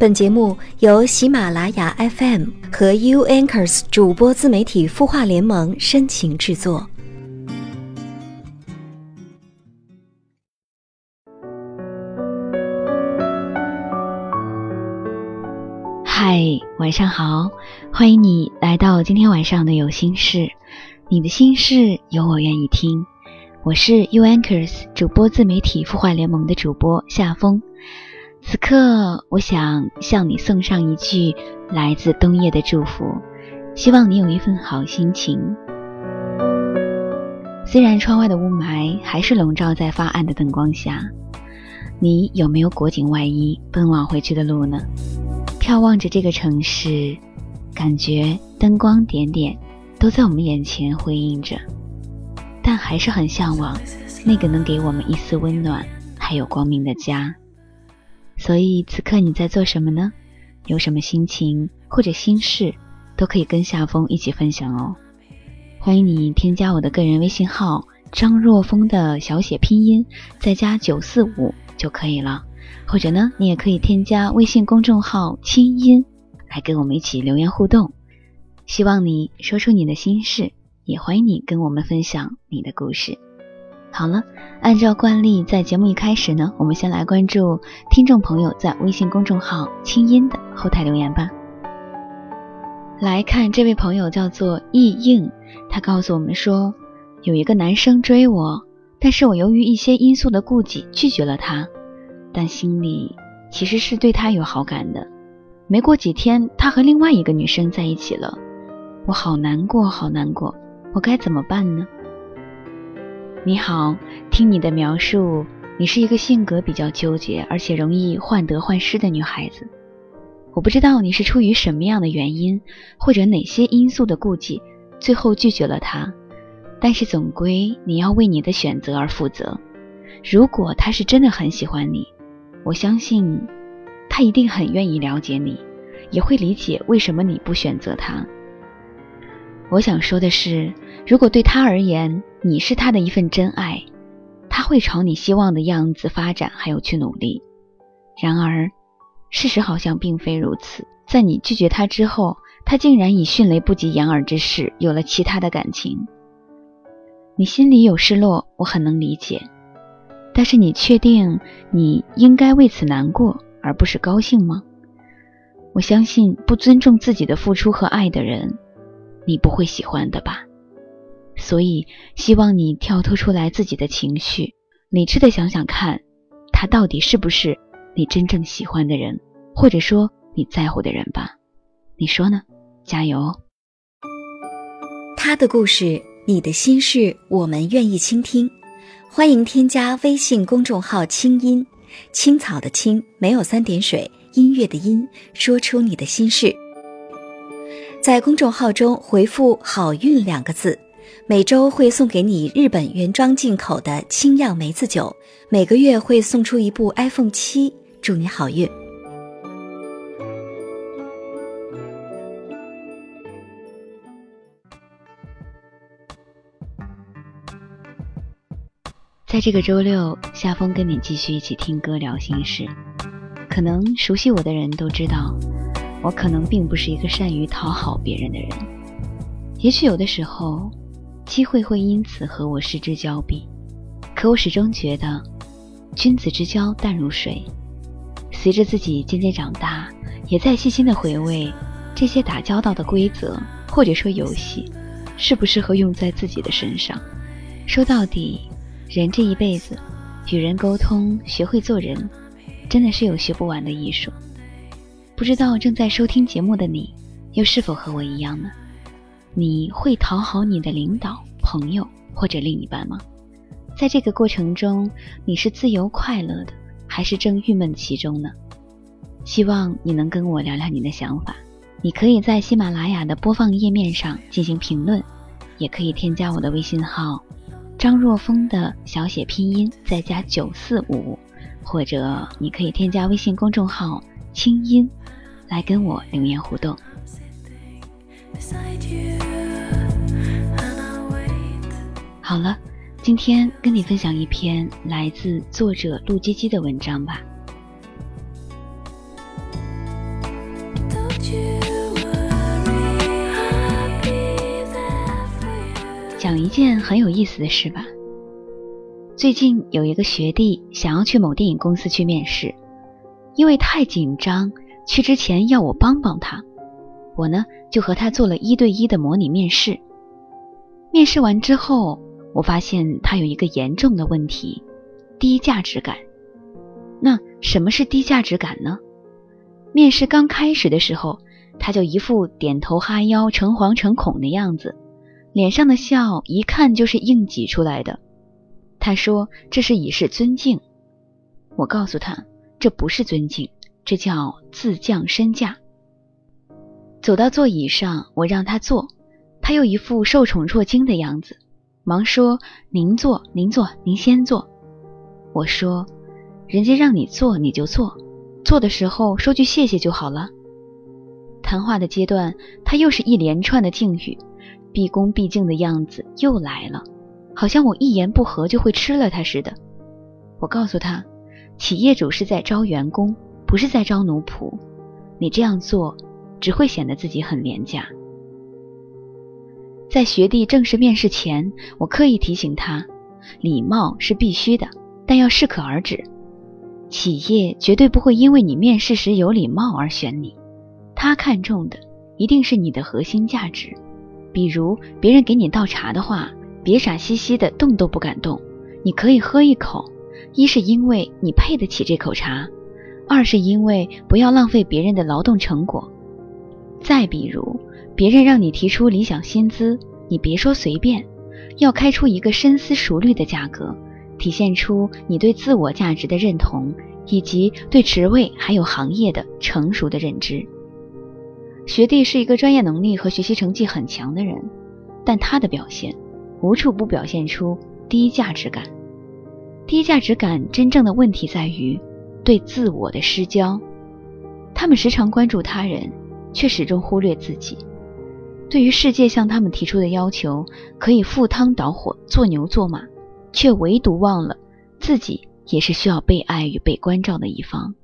本节目由喜马拉雅 FM 和 U Anchors 主播自媒体孵化联盟深情制作。嗨，晚上好，欢迎你来到今天晚上的有心事，你的心事有我愿意听。我是 U Anchors 主播自媒体孵化联盟的主播夏风。此刻，我想向你送上一句来自冬夜的祝福，希望你有一份好心情。虽然窗外的雾霾还是笼罩在发暗的灯光下，你有没有裹紧外衣奔往回去的路呢？眺望着这个城市，感觉灯光点点都在我们眼前辉映着，但还是很向往那个能给我们一丝温暖还有光明的家。所以此刻你在做什么呢？有什么心情或者心事，都可以跟夏风一起分享哦。欢迎你添加我的个人微信号张若风的小写拼音，再加九四五就可以了。或者呢，你也可以添加微信公众号清音，来跟我们一起留言互动。希望你说出你的心事，也欢迎你跟我们分享你的故事。好了，按照惯例，在节目一开始呢，我们先来关注听众朋友在微信公众号“清音”的后台留言吧。来看这位朋友叫做易应，他告诉我们说，有一个男生追我，但是我由于一些因素的顾忌拒绝了他，但心里其实是对他有好感的。没过几天，他和另外一个女生在一起了，我好难过，好难过，我该怎么办呢？你好，听你的描述，你是一个性格比较纠结，而且容易患得患失的女孩子。我不知道你是出于什么样的原因，或者哪些因素的顾忌，最后拒绝了他。但是总归你要为你的选择而负责。如果他是真的很喜欢你，我相信他一定很愿意了解你，也会理解为什么你不选择他。我想说的是，如果对他而言，你是他的一份真爱，他会朝你希望的样子发展，还有去努力。然而，事实好像并非如此。在你拒绝他之后，他竟然以迅雷不及掩耳之势有了其他的感情。你心里有失落，我很能理解。但是，你确定你应该为此难过，而不是高兴吗？我相信，不尊重自己的付出和爱的人。你不会喜欢的吧？所以希望你跳脱出来自己的情绪，理智的想想看，他到底是不是你真正喜欢的人，或者说你在乎的人吧？你说呢？加油！他的故事，你的心事，我们愿意倾听。欢迎添加微信公众号“清音青草”的青，没有三点水，音乐的音，说出你的心事。在公众号中回复“好运”两个字，每周会送给你日本原装进口的清酿梅子酒，每个月会送出一部 iPhone 七，祝你好运。在这个周六，夏风跟你继续一起听歌聊心事。可能熟悉我的人都知道。我可能并不是一个善于讨好别人的人，也许有的时候，机会会因此和我失之交臂。可我始终觉得，君子之交淡如水。随着自己渐渐长大，也在细心的回味这些打交道的规则，或者说游戏，适不适合用在自己的身上。说到底，人这一辈子，与人沟通，学会做人，真的是有学不完的艺术。不知道正在收听节目的你，又是否和我一样呢？你会讨好你的领导、朋友或者另一半吗？在这个过程中，你是自由快乐的，还是正郁闷其中呢？希望你能跟我聊聊你的想法。你可以在喜马拉雅的播放页面上进行评论，也可以添加我的微信号张若风的小写拼音再加九四五，或者你可以添加微信公众号清音。来跟我留言互动。beside you 好了，今天跟你分享一篇来自作者陆基基的文章吧。讲一件很有意思的事吧。最近有一个学弟想要去某电影公司去面试，因为太紧张，去之前要我帮帮他。我呢就和他做了一对一的模拟面试。面试完之后，我发现他有一个严重的问题——低价值感。那什么是低价值感呢？面试刚开始的时候，他就一副点头哈腰、诚惶诚恐的样子，脸上的笑一看就是硬挤出来的。他说：“这是以示尊敬。”我告诉他：“这不是尊敬，这叫自降身价。”走到座椅上，我让他坐，他又一副受宠若惊的样子，忙说：“您坐，您坐，您先坐。”我说：“人家让你坐你就坐，坐的时候说句谢谢就好了。”谈话的阶段，他又是一连串的敬语，毕恭毕敬的样子又来了。好像我一言不合就会吃了他似的。我告诉他，企业主是在招员工，不是在招奴仆。你这样做只会显得自己很廉价。在学弟正式面试前，我刻意提醒他，礼貌是必须的，但要适可而止。企业绝对不会因为你面试时有礼貌而选你，他看重的一定是你的核心价值。比如别人给你倒茶的话。别傻兮兮的，动都不敢动。你可以喝一口，一是因为你配得起这口茶，二是因为不要浪费别人的劳动成果。再比如，别人让你提出理想薪资，你别说随便，要开出一个深思熟虑的价格，体现出你对自我价值的认同，以及对职位还有行业的成熟的认知。学弟是一个专业能力和学习成绩很强的人，但他的表现。无处不表现出低价值感。低价值感真正的问题在于对自我的失焦。他们时常关注他人，却始终忽略自己。对于世界向他们提出的要求，可以赴汤蹈火、做牛做马，却唯独忘了自己也是需要被爱与被关照的一方。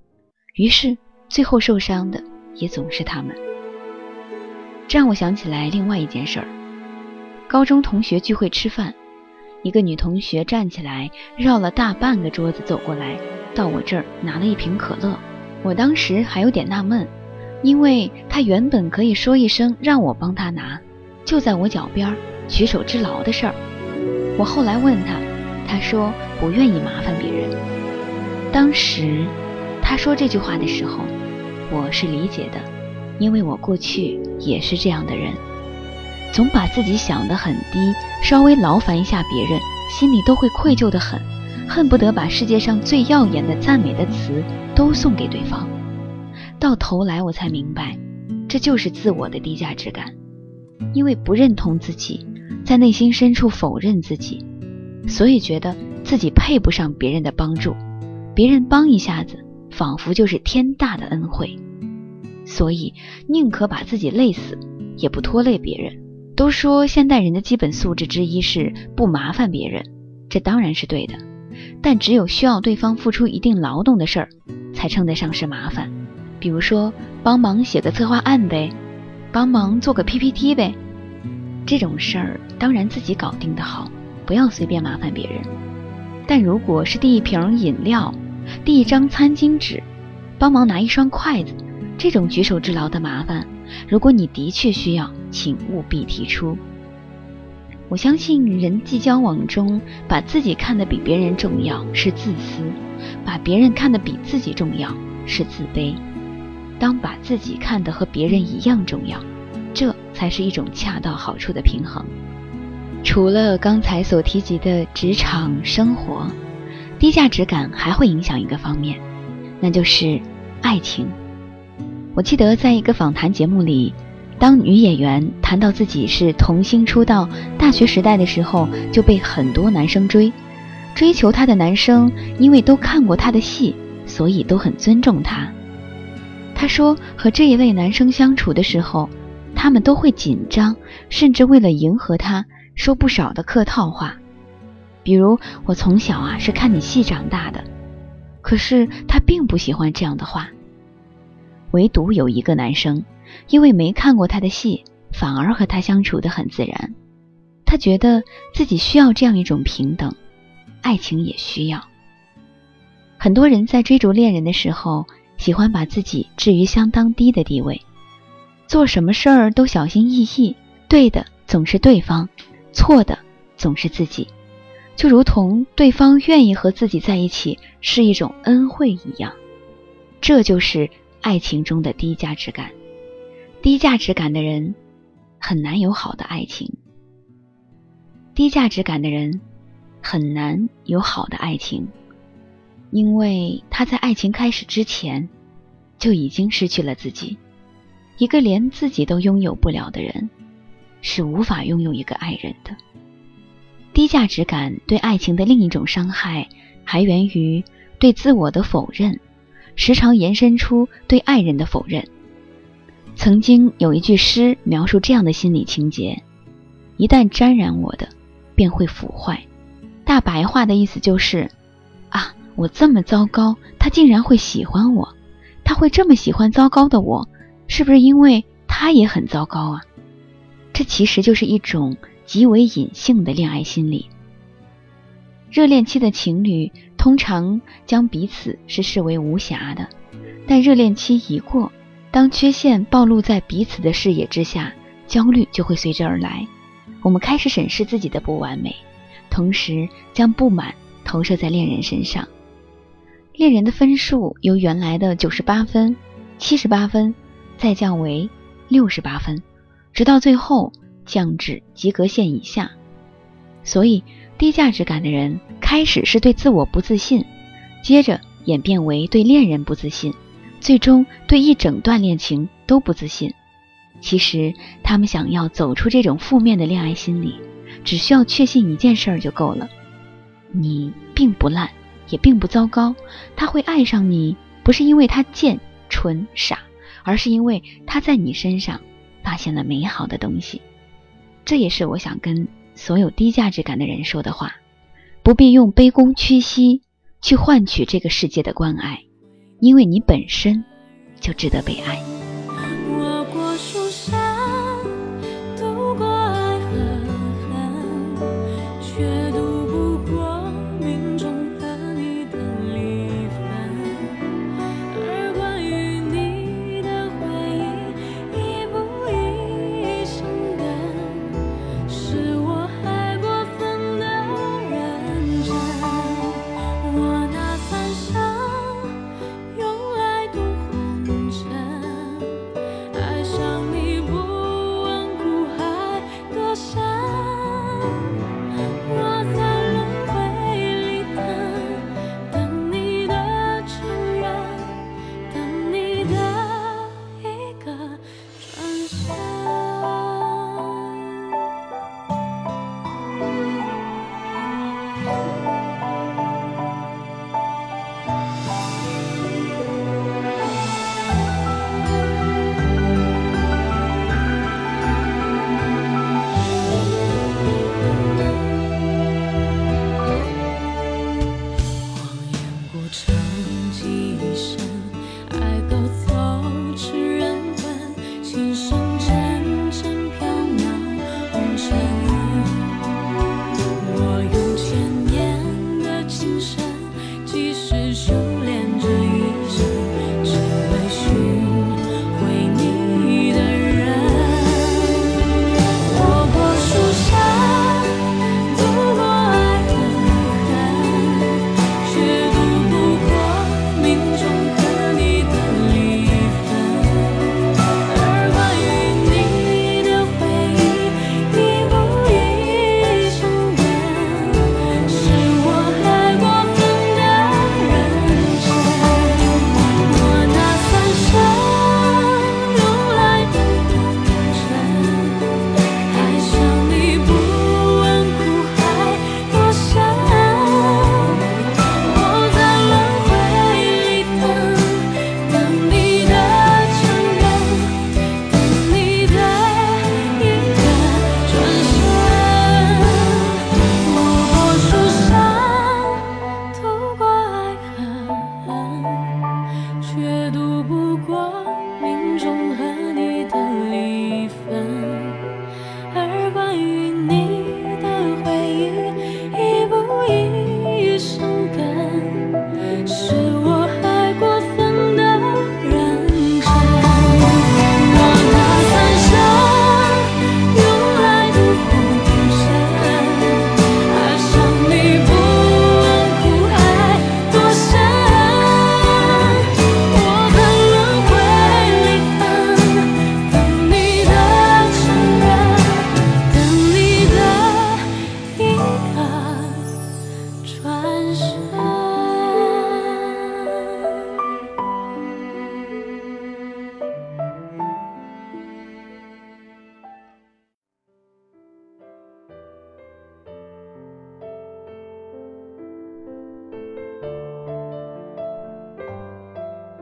于是，最后受伤的也总是他们。这让我想起来另外一件事儿。高中同学聚会吃饭，一个女同学站起来，绕了大半个桌子走过来，到我这儿拿了一瓶可乐。我当时还有点纳闷，因为他原本可以说一声让我帮他拿，就在我脚边，举手之劳的事儿。我后来问他，他说不愿意麻烦别人。当时他说这句话的时候，我是理解的，因为我过去也是这样的人。总把自己想得很低，稍微劳烦一下别人，心里都会愧疚的很，恨不得把世界上最耀眼的赞美的词都送给对方。到头来我才明白，这就是自我的低价值感，因为不认同自己，在内心深处否认自己，所以觉得自己配不上别人的帮助，别人帮一下子，仿佛就是天大的恩惠，所以宁可把自己累死，也不拖累别人。都说现代人的基本素质之一是不麻烦别人，这当然是对的。但只有需要对方付出一定劳动的事儿，才称得上是麻烦。比如说帮忙写个策划案呗，帮忙做个 PPT 呗，这种事儿当然自己搞定的好，不要随便麻烦别人。但如果是递一瓶饮料、递一张餐巾纸、帮忙拿一双筷子，这种举手之劳的麻烦。如果你的确需要，请务必提出。我相信人际交往中，把自己看得比别人重要是自私，把别人看得比自己重要是自卑。当把自己看得和别人一样重要，这才是一种恰到好处的平衡。除了刚才所提及的职场生活，低价值感还会影响一个方面，那就是爱情。我记得在一个访谈节目里，当女演员谈到自己是童星出道，大学时代的时候就被很多男生追，追求她的男生因为都看过她的戏，所以都很尊重她。她说和这一类男生相处的时候，他们都会紧张，甚至为了迎合他说不少的客套话，比如“我从小啊是看你戏长大的”，可是他并不喜欢这样的话。唯独有一个男生，因为没看过他的戏，反而和他相处的很自然。他觉得自己需要这样一种平等，爱情也需要。很多人在追逐恋人的时候，喜欢把自己置于相当低的地位，做什么事儿都小心翼翼，对的总是对方，错的总是自己，就如同对方愿意和自己在一起是一种恩惠一样。这就是爱情中的低价值感。低价值感的人很难有好的爱情。低价值感的人很难有好的爱情。因为他在爱情开始之前，就已经失去了自己。一个连自己都拥有不了的人，是无法拥有一个爱人的。低价值感对爱情的另一种伤害，还源于对自我的否认，时常延伸出对爱人的否认。曾经有一句诗描述这样的心理情节：一旦沾染我的，便会腐坏。大白话的意思就是。我这么糟糕，他竟然会喜欢我？他会这么喜欢糟糕的我，是不是因为他也很糟糕啊？这其实就是一种极为隐性的恋爱心理。热恋期的情侣通常将彼此是视为无瑕的，但热恋期一过，当缺陷暴露在彼此的视野之下，焦虑就会随之而来。我们开始审视自己的不完美，同时将不满投射在恋人身上。恋人的分数由原来的九十八分、七十八分，再降为六十八分，直到最后降至及格线以下。所以，低价值感的人开始是对自我不自信，接着演变为对恋人不自信，最终对一整段恋情都不自信。其实，他们想要走出这种负面的恋爱心理，只需要确信一件事儿就够了：你并不烂。也并不糟糕，他会爱上你，不是因为他贱、蠢、傻，而是因为他在你身上发现了美好的东西。这也是我想跟所有低价值感的人说的话：不必用卑躬屈膝去换取这个世界的关爱，因为你本身就值得被爱。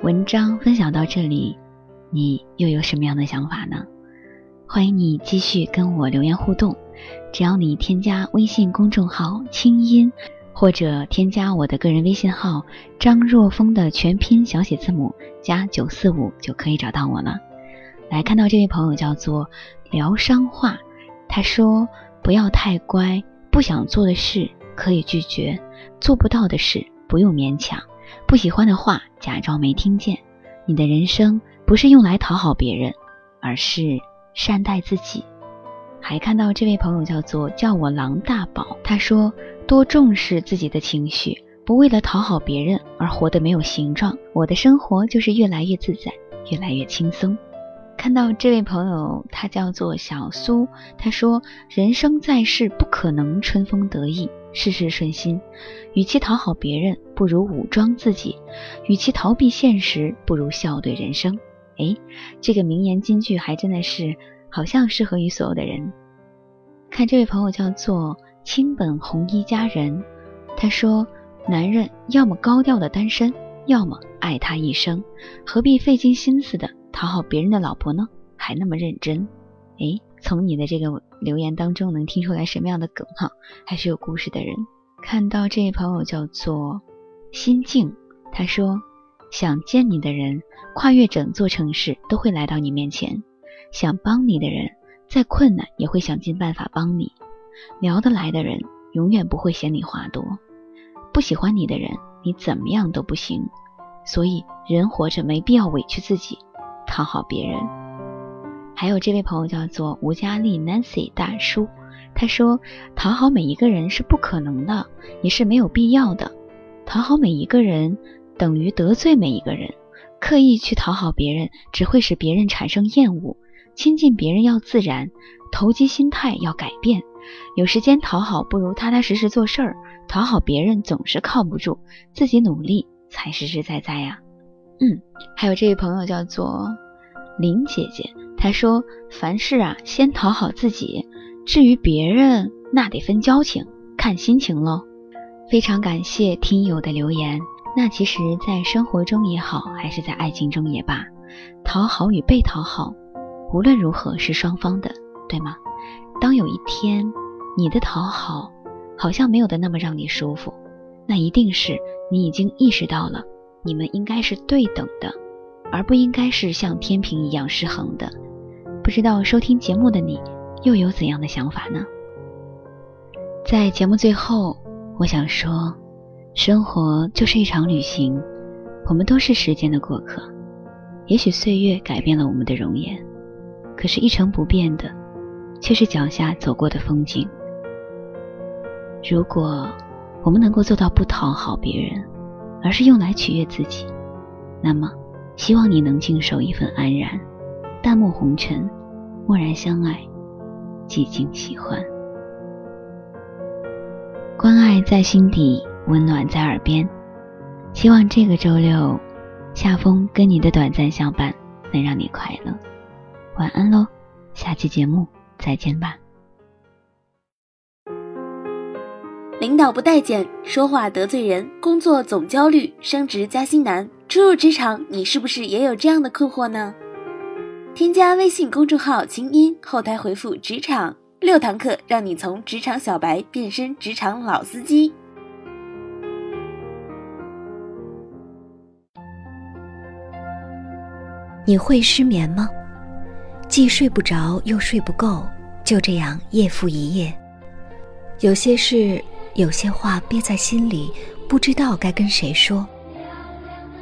文章分享到这里，你又有什么样的想法呢？欢迎你继续跟我留言互动。只要你添加微信公众号“清音”，或者添加我的个人微信号“张若风”的全拼小写字母加九四五，就可以找到我了。来看到这位朋友叫做疗伤话，他说：“不要太乖，不想做的事可以拒绝，做不到的事不用勉强，不喜欢的话假装没听见。你的人生不是用来讨好别人，而是善待自己。”还看到这位朋友叫做叫我狼大宝，他说：“多重视自己的情绪，不为了讨好别人而活得没有形状，我的生活就是越来越自在，越来越轻松。”看到这位朋友，他叫做小苏，他说：“人生在世不可能春风得意，事事顺心。与其讨好别人，不如武装自己；与其逃避现实，不如笑对人生。”哎，这个名言金句还真的是好像适合于所有的人。看这位朋友叫做清本红衣佳人，他说：“男人要么高调的单身，要么爱他一生，何必费尽心思的？”讨好别人的老婆呢，还那么认真？哎，从你的这个留言当中能听出来什么样的梗哈？还是有故事的人。看到这位朋友叫做心静，他说想见你的人，跨越整座城市都会来到你面前；想帮你的人，再困难也会想尽办法帮你；聊得来的人，永远不会嫌你话多；不喜欢你的人，你怎么样都不行。所以人活着没必要委屈自己。讨好别人，还有这位朋友叫做吴佳丽 Nancy 大叔，他说讨好每一个人是不可能的，也是没有必要的。讨好每一个人等于得罪每一个人，刻意去讨好别人只会使别人产生厌恶。亲近别人要自然，投机心态要改变。有时间讨好不如踏踏实实做事儿，讨好别人总是靠不住，自己努力才实实在在呀。嗯，还有这位朋友叫做。林姐姐，他说：“凡事啊，先讨好自己，至于别人，那得分交情，看心情喽。”非常感谢听友的留言。那其实，在生活中也好，还是在爱情中也罢，讨好与被讨好，无论如何是双方的，对吗？当有一天你的讨好好像没有的那么让你舒服，那一定是你已经意识到了，你们应该是对等的。而不应该是像天平一样失衡的。不知道收听节目的你又有怎样的想法呢？在节目最后，我想说，生活就是一场旅行，我们都是时间的过客。也许岁月改变了我们的容颜，可是，一成不变的，却是脚下走过的风景。如果我们能够做到不讨好别人，而是用来取悦自己，那么。希望你能静守一份安然，淡漠红尘，默然相爱，寂静喜欢。关爱在心底，温暖在耳边。希望这个周六，夏风跟你的短暂相伴能让你快乐。晚安喽，下期节目再见吧。领导不待见，说话得罪人，工作总焦虑，升职加薪难。初入职场，你是不是也有这样的困惑呢？添加微信公众号“清音”，后台回复“职场”，六堂课让你从职场小白变身职场老司机。你会失眠吗？既睡不着又睡不够，就这样夜复一夜。有些事，有些话憋在心里，不知道该跟谁说。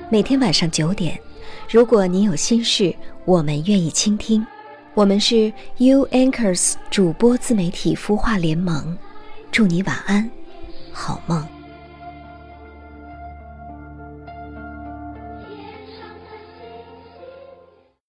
每天晚上九点，如果你有心事，我们愿意倾听。我们是 U Anchors 主播自媒体孵化联盟，祝你晚安，好梦。